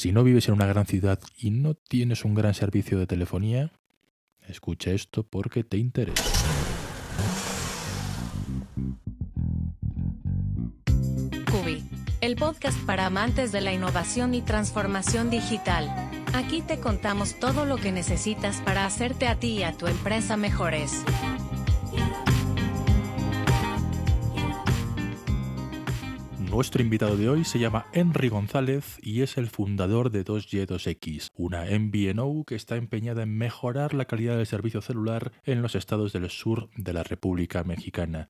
Si no vives en una gran ciudad y no tienes un gran servicio de telefonía, escucha esto porque te interesa. Cubi, el podcast para amantes de la innovación y transformación digital. Aquí te contamos todo lo que necesitas para hacerte a ti y a tu empresa mejores. Nuestro invitado de hoy se llama Henry González y es el fundador de 2Y2X, una MVNO que está empeñada en mejorar la calidad del servicio celular en los estados del sur de la República Mexicana.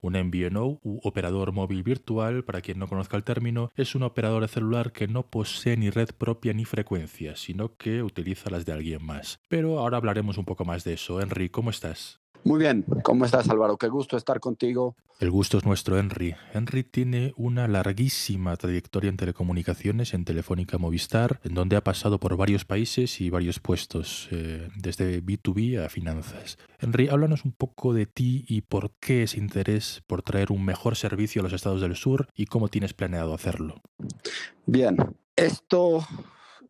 Un MVNO u operador móvil virtual, para quien no conozca el término, es un operador celular que no posee ni red propia ni frecuencia, sino que utiliza las de alguien más. Pero ahora hablaremos un poco más de eso. Henry, ¿cómo estás? Muy bien, ¿cómo estás Álvaro? Qué gusto estar contigo. El gusto es nuestro, Henry. Henry tiene una larguísima trayectoria en telecomunicaciones, en Telefónica Movistar, en donde ha pasado por varios países y varios puestos, eh, desde B2B a finanzas. Henry, háblanos un poco de ti y por qué ese interés por traer un mejor servicio a los estados del sur y cómo tienes planeado hacerlo. Bien, esto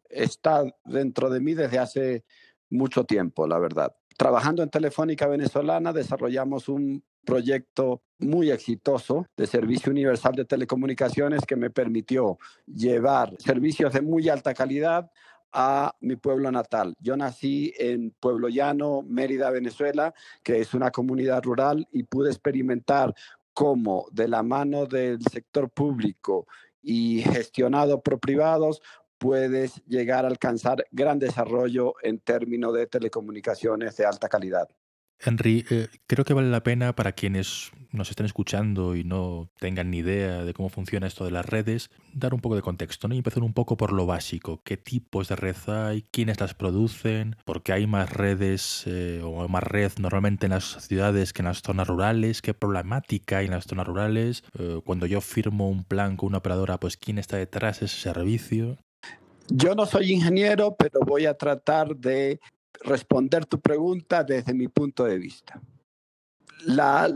está dentro de mí desde hace mucho tiempo, la verdad trabajando en Telefónica Venezolana desarrollamos un proyecto muy exitoso de servicio universal de telecomunicaciones que me permitió llevar servicios de muy alta calidad a mi pueblo natal. Yo nací en Pueblo Llano, Mérida, Venezuela, que es una comunidad rural y pude experimentar cómo de la mano del sector público y gestionado por privados puedes llegar a alcanzar gran desarrollo en términos de telecomunicaciones de alta calidad. Henry, eh, creo que vale la pena para quienes nos estén escuchando y no tengan ni idea de cómo funciona esto de las redes, dar un poco de contexto ¿no? y empezar un poco por lo básico. ¿Qué tipos de red hay? ¿Quiénes las producen? ¿Por qué hay más redes eh, o más red normalmente en las ciudades que en las zonas rurales? ¿Qué problemática hay en las zonas rurales? Eh, cuando yo firmo un plan con una operadora, pues ¿quién está detrás de ese servicio? Yo no soy ingeniero, pero voy a tratar de responder tu pregunta desde mi punto de vista. La,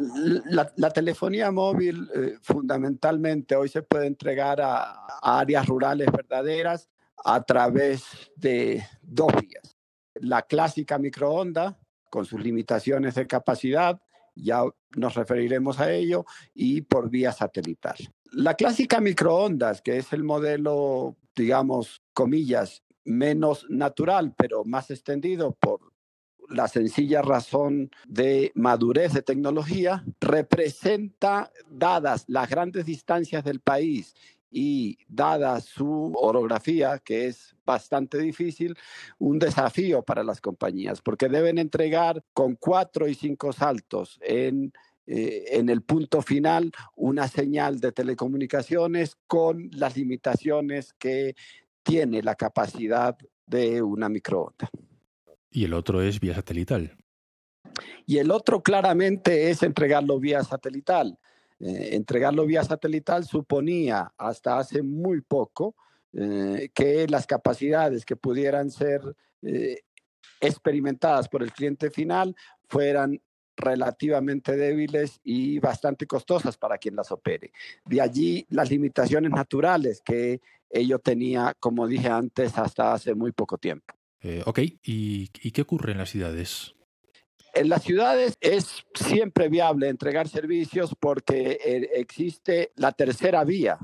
telefonía móvil eh, fundamentalmente hoy se puede entregar a, áreas rurales verdaderas a través de dos vías. La clásica microonda, con sus limitaciones de capacidad, ya nos referiremos a ello, y por vía satelital. La clásica microondas, que es el modelo digamos, comillas, menos natural, pero más extendido por la sencilla razón de madurez de tecnología, representa, dadas las grandes distancias del país y dada su orografía, que es bastante difícil, un desafío para las compañías, porque deben entregar con cuatro y cinco saltos en eh, en el punto final una señal de telecomunicaciones con las limitaciones que tiene la capacidad de una microonda. Y el otro es vía satelital. Y el otro claramente es entregarlo vía satelital. Eh, entregarlo vía satelital suponía hasta hace muy poco eh, que las capacidades que pudieran ser experimentadas por el cliente final fueran relativamente débiles y bastante costosas para quien las opere. De allí las limitaciones naturales que ello tenía, como dije antes, hasta hace muy poco tiempo. Eh, ok, ¿Y, ¿y qué ocurre en las ciudades? En las ciudades es siempre viable entregar servicios porque eh, existe la tercera vía,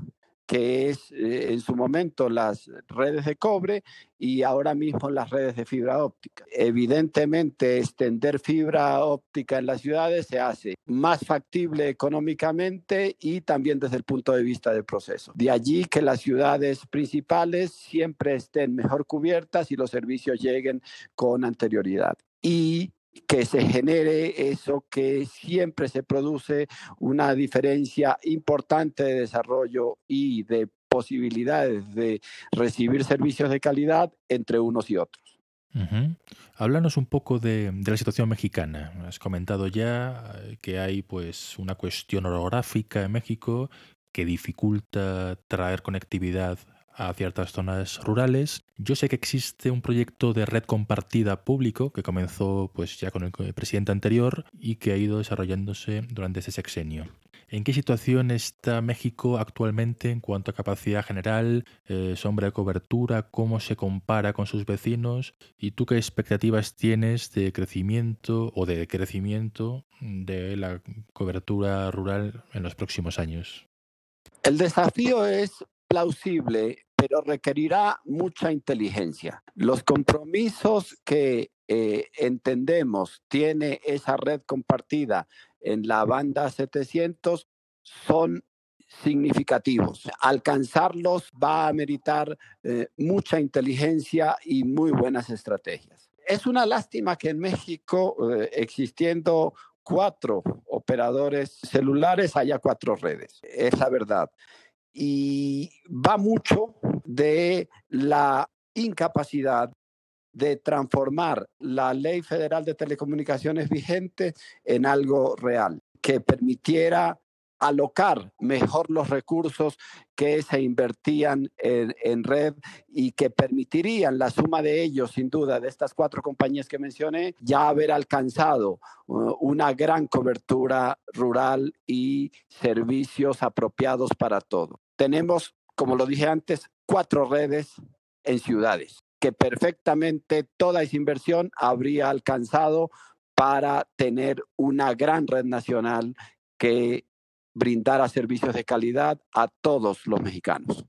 que es eh, en su momento las redes de cobre y ahora mismo las redes de fibra óptica. Evidentemente, extender fibra óptica en las ciudades se hace más factible económicamente y también desde el punto de vista del proceso. De allí que las ciudades principales siempre estén mejor cubiertas y los servicios lleguen con anterioridad. Y que se genere eso que siempre se produce una diferencia importante de desarrollo y de posibilidades de recibir servicios de calidad entre unos y otros. Háblanos un poco de, de, la situación mexicana. Has comentado ya eh, que hay pues una cuestión orográfica en México que dificulta traer conectividad a ciertas zonas rurales. Yo sé que existe un proyecto de red compartida público que comenzó pues ya con el presidente anterior y que ha ido desarrollándose durante ese sexenio. ¿En qué situación está México actualmente en cuanto a capacidad general, eh, sombra de cobertura, cómo se compara con sus vecinos y tú qué expectativas tienes de crecimiento o de crecimiento de la cobertura rural en los próximos años? El desafío es plausible, pero requerirá mucha inteligencia. Los compromisos que eh, entendemos tiene esa red compartida en la banda 700 son significativos. Alcanzarlos va a meritar eh, mucha inteligencia y muy buenas estrategias. Es una lástima que en México, eh, existiendo cuatro operadores celulares, haya cuatro redes. Es la verdad. Y va mucho de la incapacidad de transformar la ley federal de telecomunicaciones vigente en algo real, que permitiera alocar mejor los recursos que se invertían en, red y que permitirían la suma de ellos, sin duda, de estas cuatro compañías que mencioné, ya haber alcanzado uh, una gran cobertura rural y servicios apropiados para todo. Tenemos, como lo dije antes, cuatro redes en ciudades que perfectamente toda esa inversión habría alcanzado para tener una gran red nacional que brindara servicios de calidad a todos los mexicanos.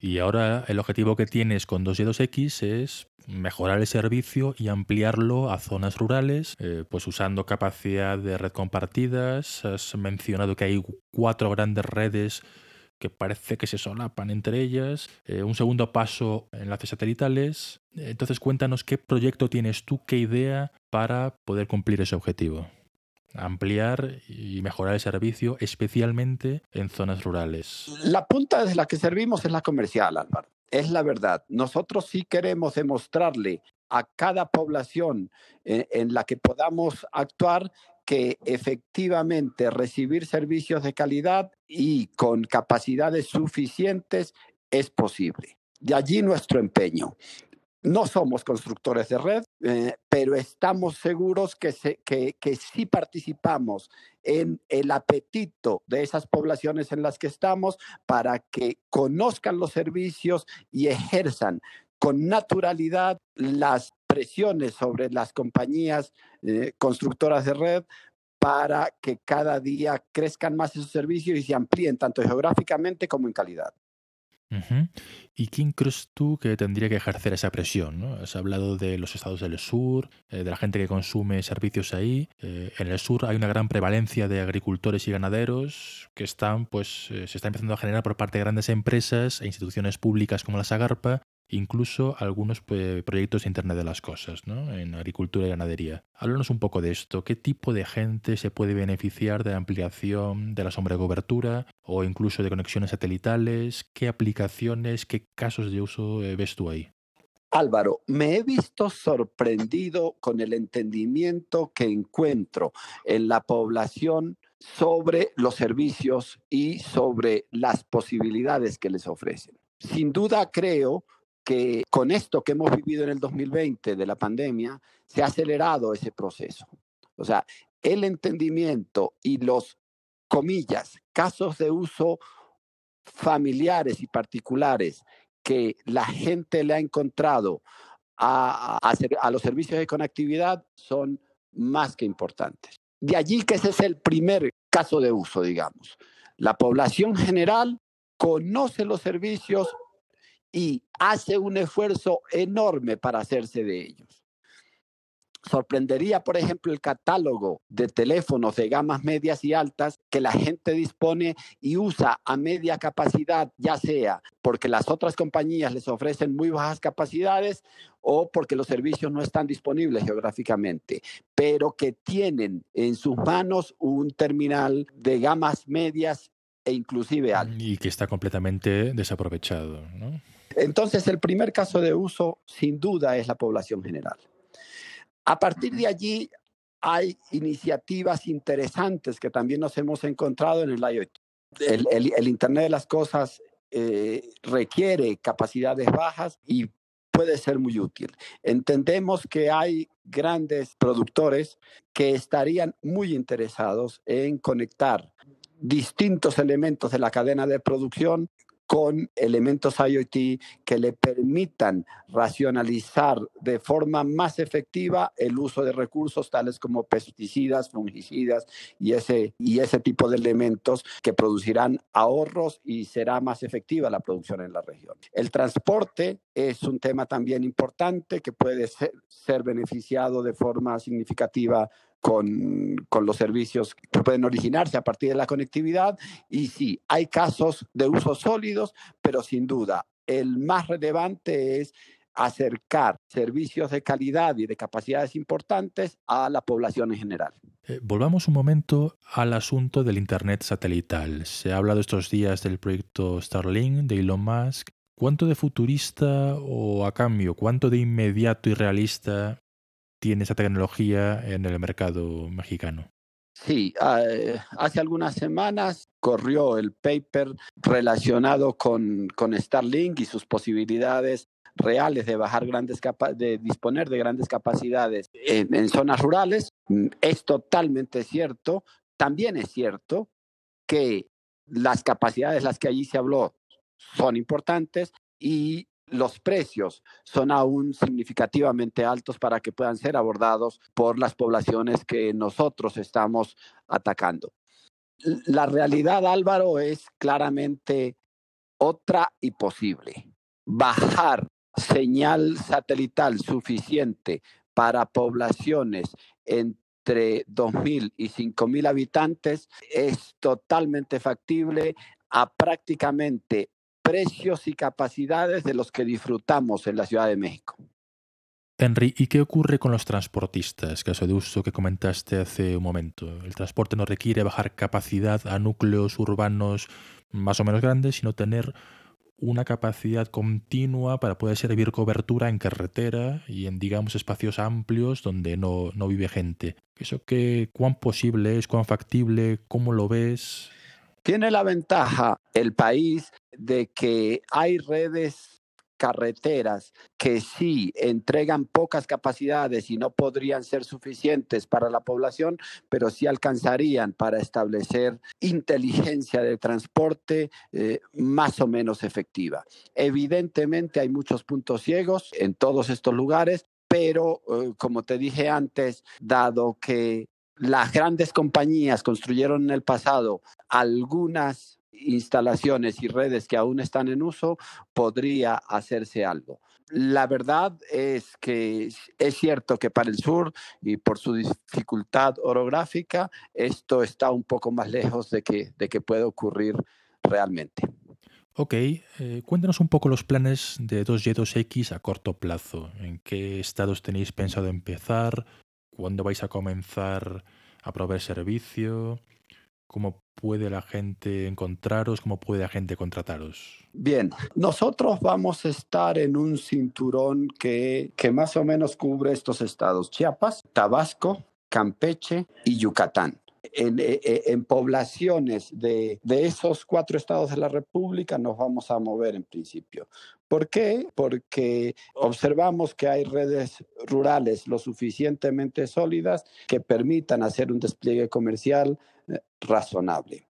Y ahora el objetivo que tienes con 2Y2X es mejorar el servicio y ampliarlo a zonas rurales, eh, pues usando capacidad de red compartidas. Has mencionado que hay cuatro grandes redes que parece que se solapan entre ellas. Eh, un segundo paso, enlaces satelitales. Entonces cuéntanos qué proyecto tienes tú, qué idea para poder cumplir ese objetivo. Ampliar y mejorar el servicio, especialmente en zonas rurales. La punta desde la que servimos es la comercial, Álvaro. Es la verdad. Nosotros sí queremos demostrarle a cada población eh, en la que podamos actuar que efectivamente recibir servicios de calidad y con capacidades suficientes es posible. De allí nuestro empeño. No somos constructores de red, eh, pero estamos seguros que, si participamos en el apetito de esas poblaciones en las que estamos para que conozcan los servicios y ejerzan con naturalidad las presiones sobre las compañías eh, constructoras de red para que cada día crezcan más esos servicios y se amplíen tanto geográficamente como en calidad. ¿Y quién crees tú que tendría que ejercer esa presión? ¿no? Has hablado de los estados del sur, eh, de la gente que consume servicios ahí. Eh, en el sur hay una gran prevalencia de agricultores y ganaderos que están, pues, se está empezando a generar por parte de grandes empresas e instituciones públicas como la Sagarpa incluso algunos pues, proyectos de Internet de las Cosas, ¿no? en agricultura y ganadería. Háblanos un poco de esto. ¿Qué tipo de gente se puede beneficiar de la ampliación de la sombra de cobertura o incluso de conexiones satelitales? ¿Qué aplicaciones, qué casos de uso eh, ves tú ahí? Álvaro, me he visto sorprendido con el entendimiento que encuentro en la población sobre los servicios y sobre las posibilidades que les ofrecen. Sin duda creo que con esto que hemos vivido en el 2020 de la pandemia, se ha acelerado ese proceso. O sea, el entendimiento y los, comillas, casos de uso familiares y particulares que la gente le ha encontrado a, a, los servicios de conectividad son más que importantes. De allí que ese es el primer caso de uso, digamos. La población general conoce los servicios, y hace un esfuerzo enorme para hacerse de ellos. Sorprendería, por ejemplo, el catálogo de teléfonos de gamas medias y altas que la gente dispone y usa a media capacidad, ya sea porque las otras compañías les ofrecen muy bajas capacidades o porque los servicios no están disponibles geográficamente, pero que tienen en sus manos un terminal de gamas medias e inclusive altas. Y que está completamente desaprovechado, ¿no? Entonces, el primer caso de uso, sin duda, es la población general. A partir de allí, hay iniciativas interesantes que también nos hemos encontrado en el IoT. El, Internet de las Cosas eh, requiere capacidades bajas y puede ser muy útil. Entendemos que hay grandes productores que estarían muy interesados en conectar distintos elementos de la cadena de producción con elementos IoT que le permitan racionalizar de forma más efectiva el uso de recursos tales como pesticidas, fungicidas y ese, y ese tipo de elementos que producirán ahorros y será más efectiva la producción en la región. El transporte es un tema también importante que puede ser, ser beneficiado de forma significativa con, con, los servicios que pueden originarse a partir de la conectividad. Y sí, hay casos de uso sólidos, pero sin duda el más relevante es acercar servicios de calidad y de capacidades importantes a la población en general. Eh, volvamos un momento al asunto del Internet satelital. Se ha hablado estos días del proyecto Starlink de Elon Musk. ¿Cuánto de futurista o a cambio, cuánto de inmediato y realista tiene esa tecnología en el mercado mexicano. Sí, eh, hace algunas semanas corrió el paper relacionado con, con Starlink y sus posibilidades reales de bajar grandes de disponer de grandes capacidades en, en zonas rurales. Mm, es totalmente cierto. También es cierto que las capacidades las que allí se habló son importantes y los precios son aún significativamente altos para que puedan ser abordados por las poblaciones que nosotros estamos atacando. La realidad, Álvaro, es claramente otra y posible. Bajar señal satelital suficiente para poblaciones entre 2.000 y 5.000 habitantes es totalmente factible a prácticamente precios y capacidades de los que disfrutamos en la Ciudad de México. Henry, ¿y qué ocurre con los transportistas? Caso de uso que comentaste hace un momento. El transporte no requiere bajar capacidad a núcleos urbanos más o menos grandes, sino tener una capacidad continua para poder servir cobertura en carretera y en, digamos, espacios amplios donde no, no vive gente. ¿Eso qué, cuán posible es, cuán factible, cómo lo ves? Tiene la ventaja el país de que hay redes carreteras que sí entregan pocas capacidades y no podrían ser suficientes para la población, pero sí alcanzarían para establecer inteligencia de transporte eh, más o menos efectiva. Evidentemente hay muchos puntos ciegos en todos estos lugares, pero eh, como te dije antes, dado que las grandes compañías construyeron en el pasado algunas instalaciones y redes que aún están en uso, podría hacerse algo. La verdad es que es cierto que para el sur y por su dificultad orográfica, esto está un poco más lejos de que, de que pueda ocurrir realmente. Ok, eh, cuéntanos un poco los planes de 2Y 2X a corto plazo. ¿En qué estados tenéis pensado empezar? ¿Cuándo vais a comenzar a proveer servicio? ¿Cómo puede la gente encontraros? ¿Cómo puede la gente contrataros? Bien, nosotros vamos a estar en un cinturón que, que más o menos cubre estos estados, Chiapas, Tabasco, Campeche y Yucatán. En, eh, eh, poblaciones de, de, esos cuatro estados de la República nos vamos a mover en principio. ¿Por qué? Porque observamos que hay redes rurales lo suficientemente sólidas que permitan hacer un despliegue comercial eh, razonable.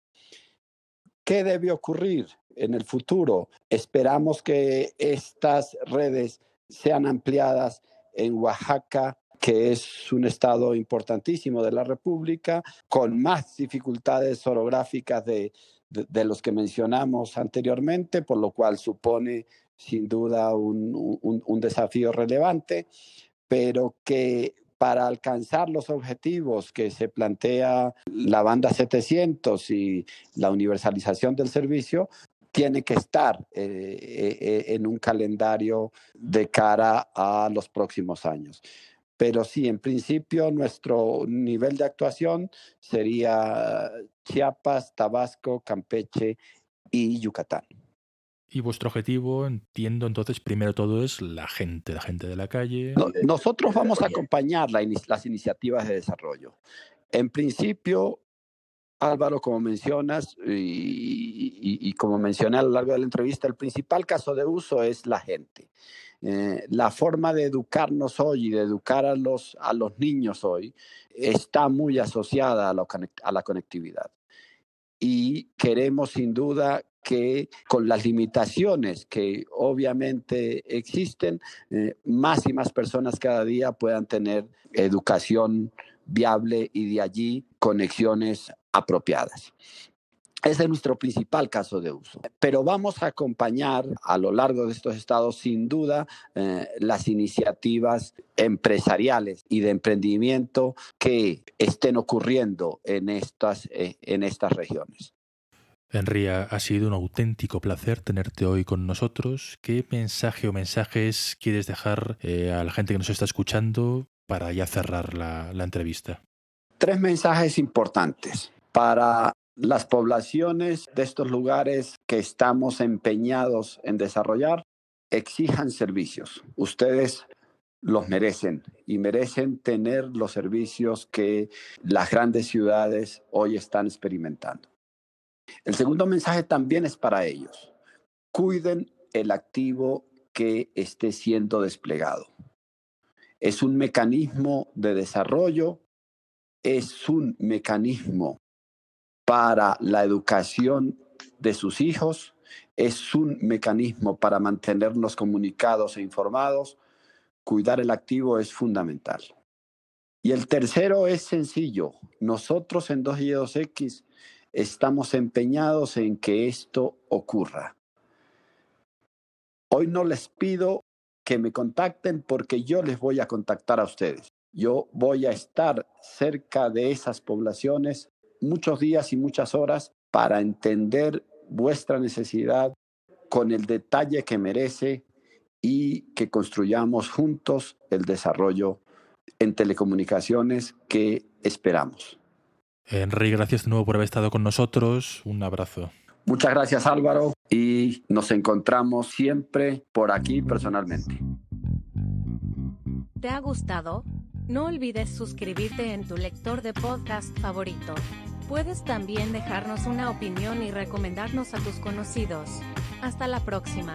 ¿Qué debe ocurrir en el futuro? Esperamos que estas redes sean ampliadas en Oaxaca, que es un estado importantísimo de la República, con más dificultades orográficas de, de, los que mencionamos anteriormente, por lo cual supone sin duda un, un, desafío relevante, pero que para alcanzar los objetivos que se plantea la banda 700 y la universalización del servicio, tiene que estar eh, eh, en un calendario de cara a los próximos años. Pero sí, en principio nuestro nivel de actuación sería Chiapas, Tabasco, Campeche y Yucatán. Y vuestro objetivo, entiendo entonces, primero todo es la gente, la gente de la calle. nosotros vamos a acompañar las iniciativas de desarrollo. En principio, Álvaro, como mencionas y, como mencioné a lo largo de la entrevista, el principal caso de uso es la gente. eh, la forma de educarnos hoy y de educar a los, a los niños hoy está muy asociada a, la conectividad. Y queremos sin duda que con las limitaciones que obviamente existen, eh, más y más personas cada día puedan tener educación viable y de allí conexiones apropiadas. Ese es nuestro principal caso de uso. Pero vamos a acompañar a lo largo de estos estados, sin duda, eh, las iniciativas empresariales y de emprendimiento que estén ocurriendo en estas, eh, en estas regiones. Enría, ha sido un auténtico placer tenerte hoy con nosotros. ¿Qué mensaje o mensajes quieres dejar eh, a la gente que nos está escuchando para ya cerrar la, la entrevista? Tres mensajes importantes para las poblaciones de estos lugares que estamos empeñados en desarrollar exijan servicios. Ustedes los merecen y merecen tener los servicios que las grandes ciudades hoy están experimentando. El segundo mensaje también es para ellos. Cuiden el activo que esté siendo desplegado. Es un mecanismo de desarrollo, es un mecanismo para la educación de sus hijos, es un mecanismo para mantenernos comunicados e informados. Cuidar el activo es fundamental. Y el tercero es sencillo. Nosotros en 2 y 2X estamos empeñados en que esto ocurra. Hoy no les pido que me contacten porque yo les voy a contactar a ustedes. Yo voy a estar cerca de esas poblaciones muchos días y muchas horas para entender vuestra necesidad con el detalle que merece y que construyamos juntos el desarrollo en telecomunicaciones que esperamos. Henry, gracias de nuevo por haber estado con nosotros. Un abrazo. Muchas gracias Álvaro y nos encontramos siempre por aquí personalmente. ¿Te ha gustado? No olvides suscribirte en tu lector de podcast favorito. Puedes también dejarnos una opinión y recomendarnos a tus conocidos. Hasta la próxima.